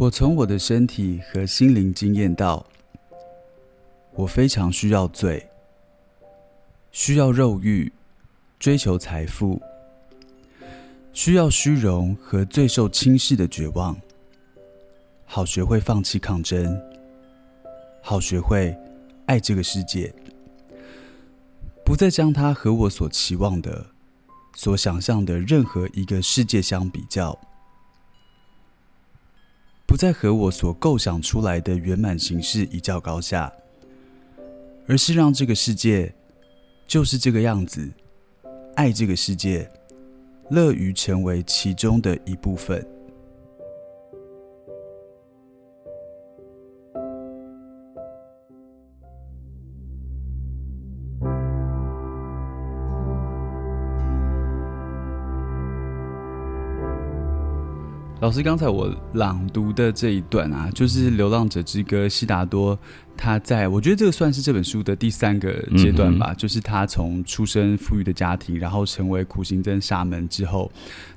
我从我的身体和心灵经验到，我非常需要罪，需要肉欲，追求财富，需要虚荣和最受轻视的绝望，好学会放弃抗争，好学会爱这个世界，不再将它和我所期望的、所想象的任何一个世界相比较。不再和我所构想出来的圆满形式一较高下，而是让这个世界就是这个样子，爱这个世界，乐于成为其中的一部分。老师，刚才我朗读的这一段啊，就是《流浪者之歌》，悉达多他在我觉得这个算是这本书的第三个阶段吧，就是他从出身富裕的家庭，然后成为苦行僧沙门之后，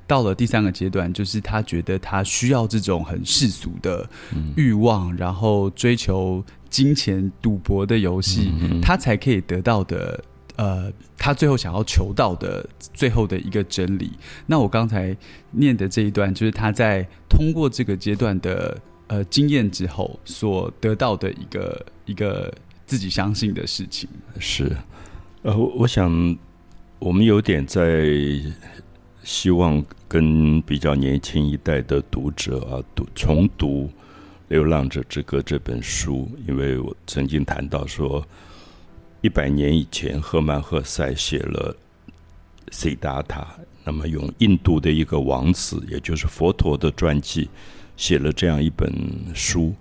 到了第三个阶段，就是他觉得他需要这种很世俗的欲望，然后追求金钱、赌博的游戏，他才可以得到的。呃，他最后想要求到的最后的一个真理。那我刚才念的这一段，就是他在通过这个阶段的呃经验之后所得到的一个一个自己相信的事情。是，呃，我想我们有点在希望跟比较年轻一代的读者啊读重读《流浪者之歌》这本书，因为我曾经谈到说。一百年以前，赫曼·赫塞写了《悉达塔》，那么用印度的一个王子，也就是佛陀的传记，写了这样一本书。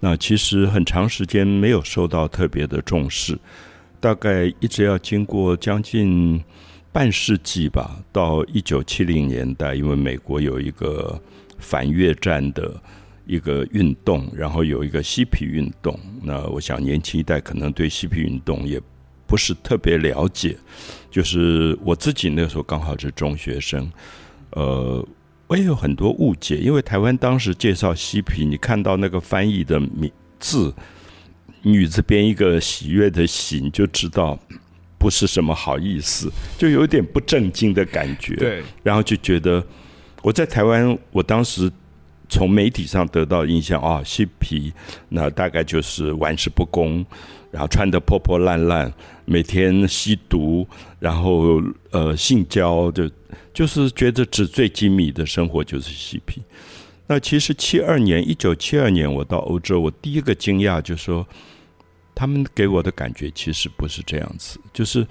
那其实很长时间没有受到特别的重视，大概一直要经过将近半世纪吧，到一九七零年代，因为美国有一个反越战的。一个运动，然后有一个嬉皮运动。那我想年轻一代可能对嬉皮运动也不是特别了解。就是我自己那时候刚好是中学生，呃，我也有很多误解。因为台湾当时介绍嬉皮，你看到那个翻译的名字“女”字边一个喜悦的“喜”，你就知道不是什么好意思，就有点不正经的感觉。对，然后就觉得我在台湾，我当时。从媒体上得到印象啊，嬉皮那大概就是玩世不恭，然后穿得破破烂烂，每天吸毒，然后呃性交，就就是觉得纸醉金迷的生活就是嬉皮。那其实七二年，一九七二年我到欧洲，我第一个惊讶就是说，他们给我的感觉其实不是这样子，就是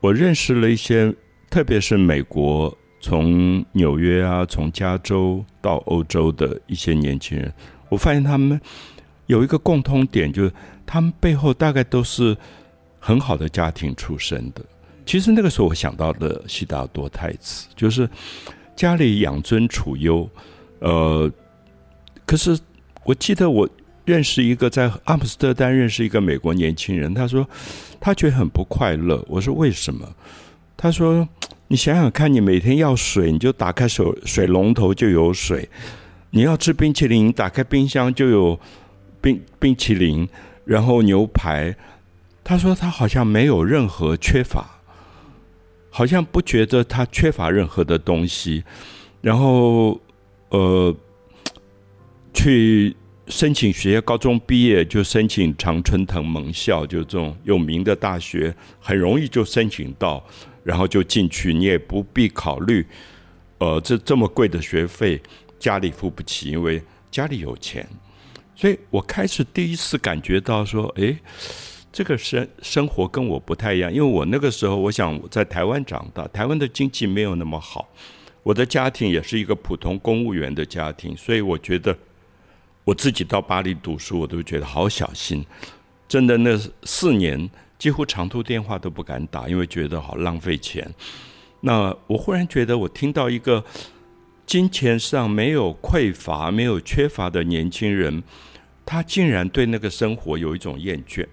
我认识了一些，特别是美国。从纽约啊，从加州到欧洲的一些年轻人，我发现他们有一个共通点，就是他们背后大概都是很好的家庭出身的。其实那个时候我想到的悉达多太子，就是家里养尊处优。呃，可是我记得我认识一个在阿姆斯特丹认识一个美国年轻人，他说他觉得很不快乐。我说为什么？他说。你想想看，你每天要水，你就打开水水龙头就有水；你要吃冰淇淋，打开冰箱就有冰冰淇淋，然后牛排。他说他好像没有任何缺乏，好像不觉得他缺乏任何的东西。然后呃，去申请学校，高中毕业就申请常春藤盟校，就这种有名的大学，很容易就申请到。然后就进去，你也不必考虑，呃，这这么贵的学费家里付不起，因为家里有钱。所以我开始第一次感觉到说，哎，这个生生活跟我不太一样。因为我那个时候，我想在台湾长大，台湾的经济没有那么好，我的家庭也是一个普通公务员的家庭，所以我觉得我自己到巴黎读书，我都觉得好小心。真的，那四年。几乎长途电话都不敢打，因为觉得好浪费钱。那我忽然觉得，我听到一个金钱上没有匮乏、没有缺乏的年轻人，他竟然对那个生活有一种厌倦。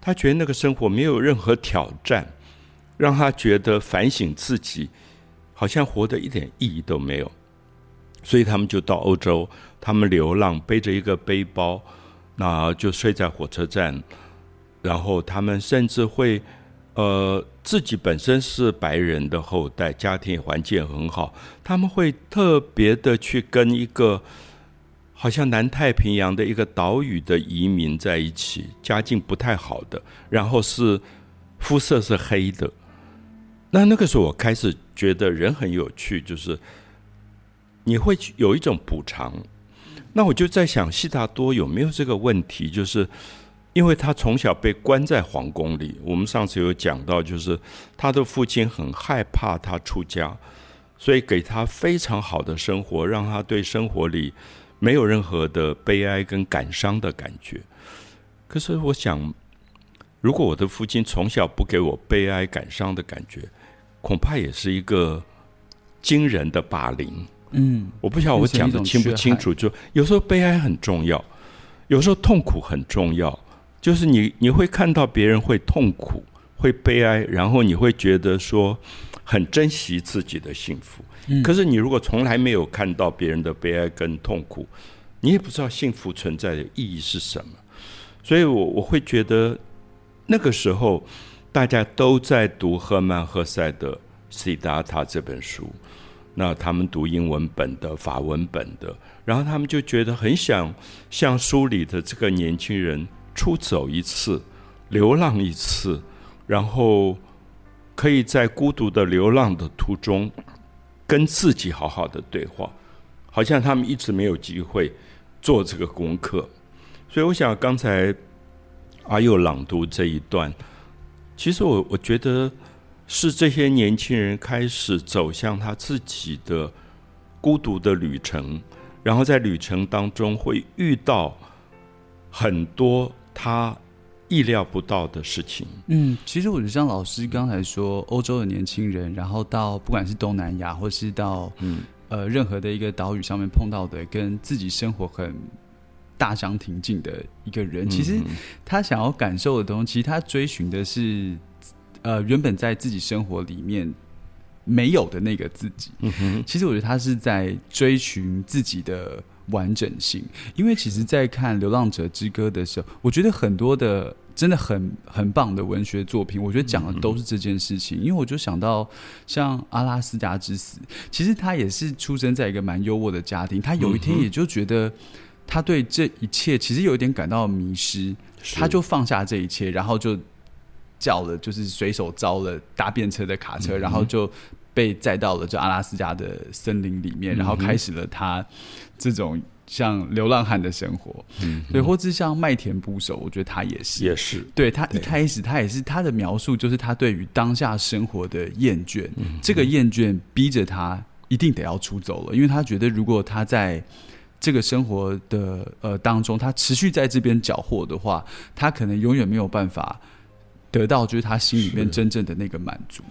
他觉得那个生活没有任何挑战，让他觉得反省自己，好像活得一点意义都没有。所以他们就到欧洲，他们流浪，背着一个背包，那就睡在火车站，然后他们甚至会，呃，自己本身是白人的后代，家庭环境很好，他们会特别的去跟一个好像南太平洋的一个岛屿的移民在一起，家境不太好的，然后是肤色是黑的。那那个时候，我开始觉得人很有趣，就是你会有一种补偿。那我就在想，悉达多有没有这个问题？就是因为他从小被关在皇宫里，我们上次有讲到，就是他的父亲很害怕他出家，所以给他非常好的生活，让他对生活里没有任何的悲哀跟感伤的感觉。可是我想，如果我的父亲从小不给我悲哀感伤的感觉，恐怕也是一个惊人的霸凌。嗯，我不晓得我讲的清不清楚。就有时候悲哀很重要，有时候痛苦很重要。就是你你会看到别人会痛苦、会悲哀，然后你会觉得说很珍惜自己的幸福。可是你如果从来没有看到别人的悲哀跟痛苦，你也不知道幸福存在的意义是什么。所以我我会觉得那个时候。大家都在读赫曼·赫塞的《西达塔》这本书，那他们读英文本的、法文本的，然后他们就觉得很想像书里的这个年轻人出走一次，流浪一次，然后可以在孤独的流浪的途中跟自己好好的对话，好像他们一直没有机会做这个功课，所以我想刚才阿佑朗读这一段。其实我我觉得是这些年轻人开始走向他自己的孤独的旅程，然后在旅程当中会遇到很多他意料不到的事情。嗯，其实我觉得像老师刚才说，欧洲的年轻人，然后到不管是东南亚，或是到嗯呃任何的一个岛屿上面碰到的，跟自己生活很。大相庭径的一个人，其实他想要感受的东西，其实他追寻的是，呃，原本在自己生活里面没有的那个自己。其实我觉得他是在追寻自己的完整性，因为其实，在看《流浪者之歌》的时候，我觉得很多的真的很很棒的文学作品，我觉得讲的都是这件事情。因为我就想到像阿拉斯加之死，其实他也是出生在一个蛮优渥的家庭，他有一天也就觉得。他对这一切其实有一点感到迷失，他就放下这一切，然后就叫了，就是随手招了搭便车的卡车，然后就被载到了这阿拉斯加的森林里面，然后开始了他这种像流浪汉的生活。嗯，对，或者像麦田捕手，我觉得他也是，也是。对他一开始，他也是他的描述，就是他对于当下生活的厌倦，这个厌倦逼着他一定得要出走了，因为他觉得如果他在。这个生活的呃当中，他持续在这边缴获的话，他可能永远没有办法得到就是他心里面真正的那个满足。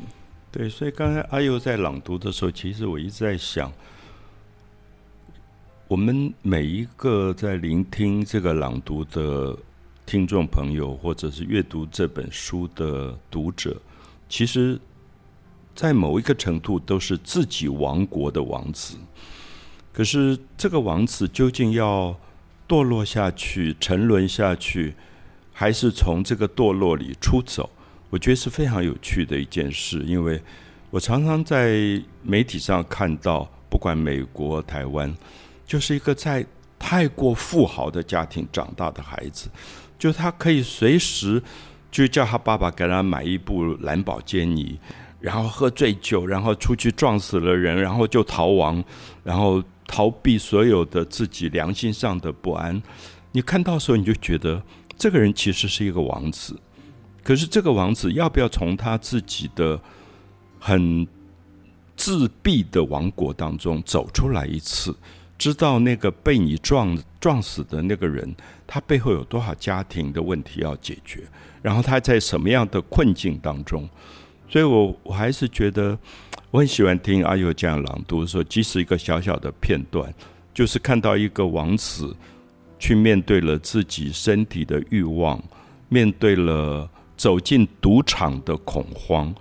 对，所以刚才阿佑在朗读的时候，其实我一直在想，我们每一个在聆听这个朗读的听众朋友，或者是阅读这本书的读者，其实，在某一个程度都是自己王国的王子。可是，这个王子究竟要堕落下去、沉沦下去，还是从这个堕落里出走？我觉得是非常有趣的一件事。因为我常常在媒体上看到，不管美国、台湾，就是一个在太过富豪的家庭长大的孩子，就他可以随时就叫他爸爸给他买一部蓝宝坚尼，然后喝醉酒，然后出去撞死了人，然后就逃亡，然后。逃避所有的自己良心上的不安，你看到时候你就觉得这个人其实是一个王子，可是这个王子要不要从他自己的很自闭的王国当中走出来一次，知道那个被你撞撞死的那个人，他背后有多少家庭的问题要解决，然后他在什么样的困境当中，所以我我还是觉得。我很喜欢听阿尤这样朗读，说即使一个小小的片段，就是看到一个王子去面对了自己身体的欲望，面对了走进赌场的恐慌。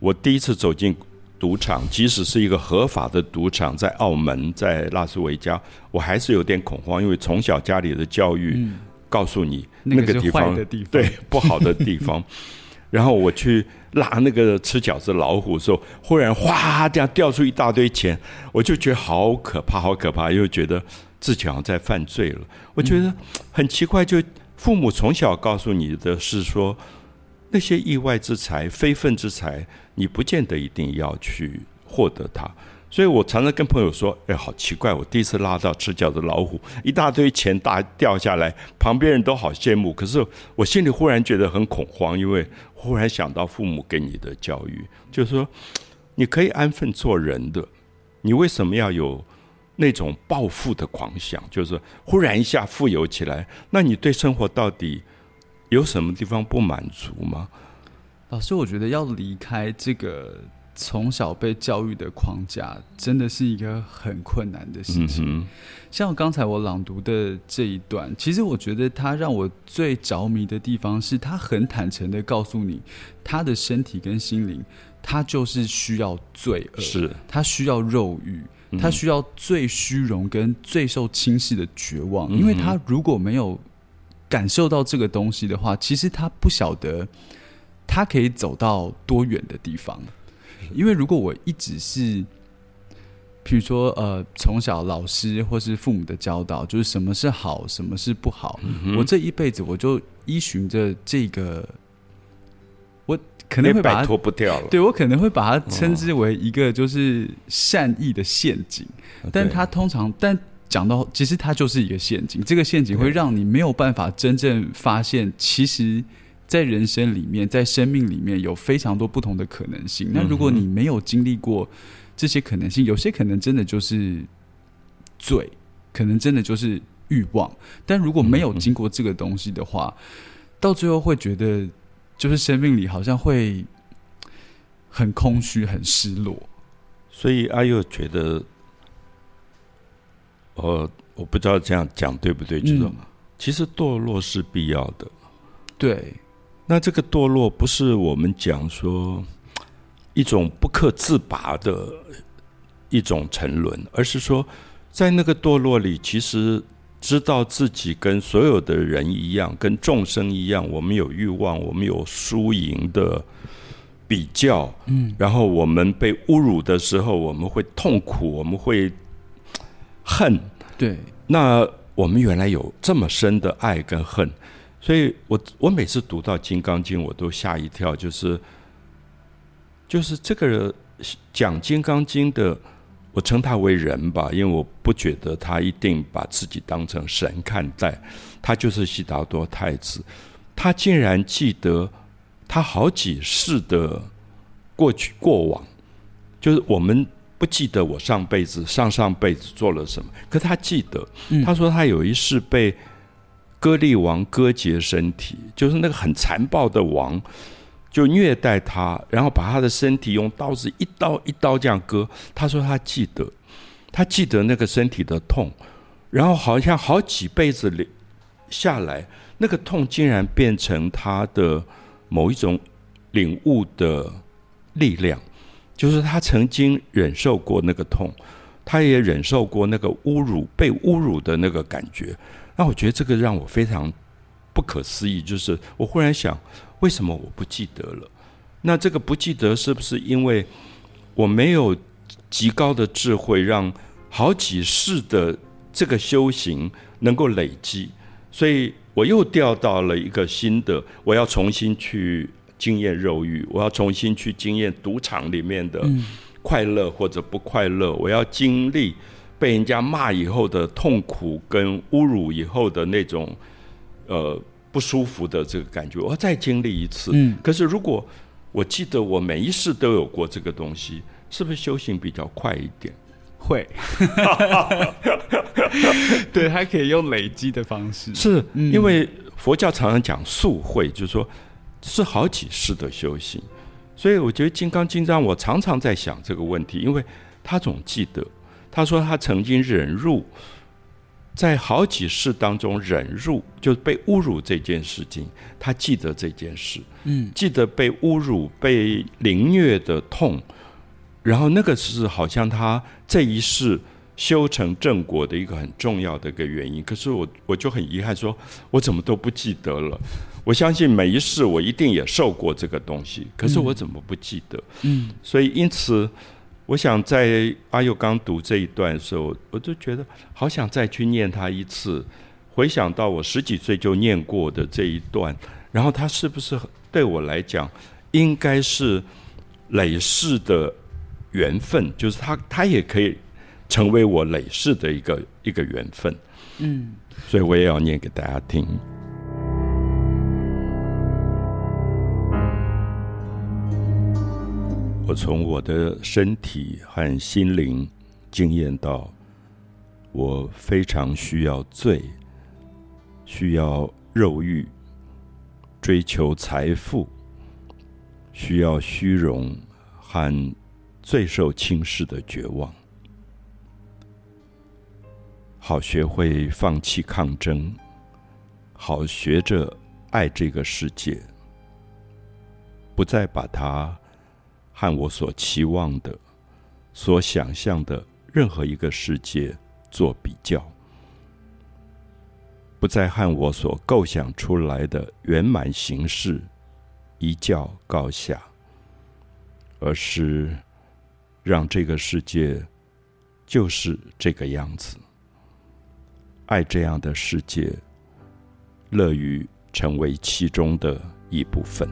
我第一次走进赌场，即使是一个合法的赌场，在澳门、在拉斯维加，我还是有点恐慌，因为从小家里的教育告诉你那个地方对不好的地方。然后我去拉那个吃饺子老虎的时候，忽然哗这样掉出一大堆钱，我就觉得好可怕，好可怕，又觉得自己好像在犯罪了。我觉得很奇怪，就父母从小告诉你的是说。那些意外之财、非分之财，你不见得一定要去获得它。所以我常常跟朋友说：“哎，好奇怪！我第一次拉到吃饺子老虎，一大堆钱大掉下来，旁边人都好羡慕。可是我心里忽然觉得很恐慌，因为忽然想到父母给你的教育，就是说你可以安分做人的，你为什么要有那种暴富的狂想？就是忽然一下富有起来，那你对生活到底？”有什么地方不满足吗？老师，我觉得要离开这个从小被教育的框架，真的是一个很困难的事情。像刚才我朗读的这一段，其实我觉得他让我最着迷的地方，是他很坦诚的告诉你，他的身体跟心灵，他就是需要罪恶，是他需要肉欲，他需要最虚荣跟最受轻视的绝望，因为他如果没有。感受到这个东西的话，其实他不晓得他可以走到多远的地方。因为如果我一直是，譬如说，呃，从小老师或是父母的教导，就是什么是好，什么是不好，我这一辈子我就依循着这个，我可能会把它脱不掉了。对我可能会把它称之为一个就是善意的陷阱，但它通常但。讲到，其实它就是一个陷阱。这个陷阱会让你没有办法真正发现，其实，在人生里面，在生命里面有非常多不同的可能性。那如果你没有经历过这些可能性，有些可能真的就是罪，可能真的就是欲望。但如果没有经过这个东西的话，到最后会觉得，就是生命里好像会很空虚、很失落。所以阿佑觉得。呃，我不知道这样讲对不对，就是说，其实堕落是必要的。对，那这个堕落不是我们讲说一种不可自拔的一种沉沦，而是说，在那个堕落里，其实知道自己跟所有的人一样，跟众生一样，我们有欲望，我们有输赢的比较，嗯，然后我们被侮辱的时候，我们会痛苦，我们会。恨，对，那我们原来有这么深的爱跟恨，所以我我每次读到《金刚经》，我都吓一跳，就是就是这个讲《金刚经》的，我称他为人吧，因为我不觉得他一定把自己当成神看待，他就是悉达多太子，他竟然记得他好几世的过去过往，就是我们。不记得我上辈子、上上辈子做了什么，可他记得。他说他有一世被割利王割截身体，就是那个很残暴的王，就虐待他，然后把他的身体用刀子一刀一刀这样割。他说他记得，他记得那个身体的痛，然后好像好几辈子里下来，那个痛竟然变成他的某一种领悟的力量。就是他曾经忍受过那个痛，他也忍受过那个侮辱、被侮辱的那个感觉。那我觉得这个让我非常不可思议。就是我忽然想，为什么我不记得了？那这个不记得是不是因为我没有极高的智慧，让好几世的这个修行能够累积？所以我又掉到了一个新的，我要重新去。经验肉欲，我要重新去经验赌场里面的快乐或者不快乐。我要经历被人家骂以后的痛苦跟侮辱以后的那种呃不舒服的这个感觉，我要再经历一次。嗯，可是如果我记得我每一世都有过这个东西，是不是修行比较快一点？会，对，还可以用累积的方式。是因为佛教常常讲速会，就是说。是好几世的修行，所以我觉得《金刚经》让我常常在想这个问题，因为他总记得，他说他曾经忍辱，在好几世当中忍辱，就是被侮辱这件事情，他记得这件事，嗯，记得被侮辱、被凌虐的痛，然后那个是好像他这一世修成正果的一个很重要的一个原因。可是我我就很遗憾，说我怎么都不记得了。我相信每一世我一定也受过这个东西，可是我怎么不记得？嗯，所以因此，我想在阿佑刚读这一段的时候，我就觉得好想再去念他一次，回想到我十几岁就念过的这一段，然后他是不是对我来讲应该是累世的缘分？就是他他也可以成为我累世的一个一个缘分。嗯，所以我也要念给大家听。我从我的身体和心灵经验到，我非常需要罪，需要肉欲，追求财富，需要虚荣和最受轻视的绝望，好学会放弃抗争，好学着爱这个世界，不再把它。和我所期望的、所想象的任何一个世界做比较，不再和我所构想出来的圆满形式一较高下，而是让这个世界就是这个样子，爱这样的世界，乐于成为其中的一部分。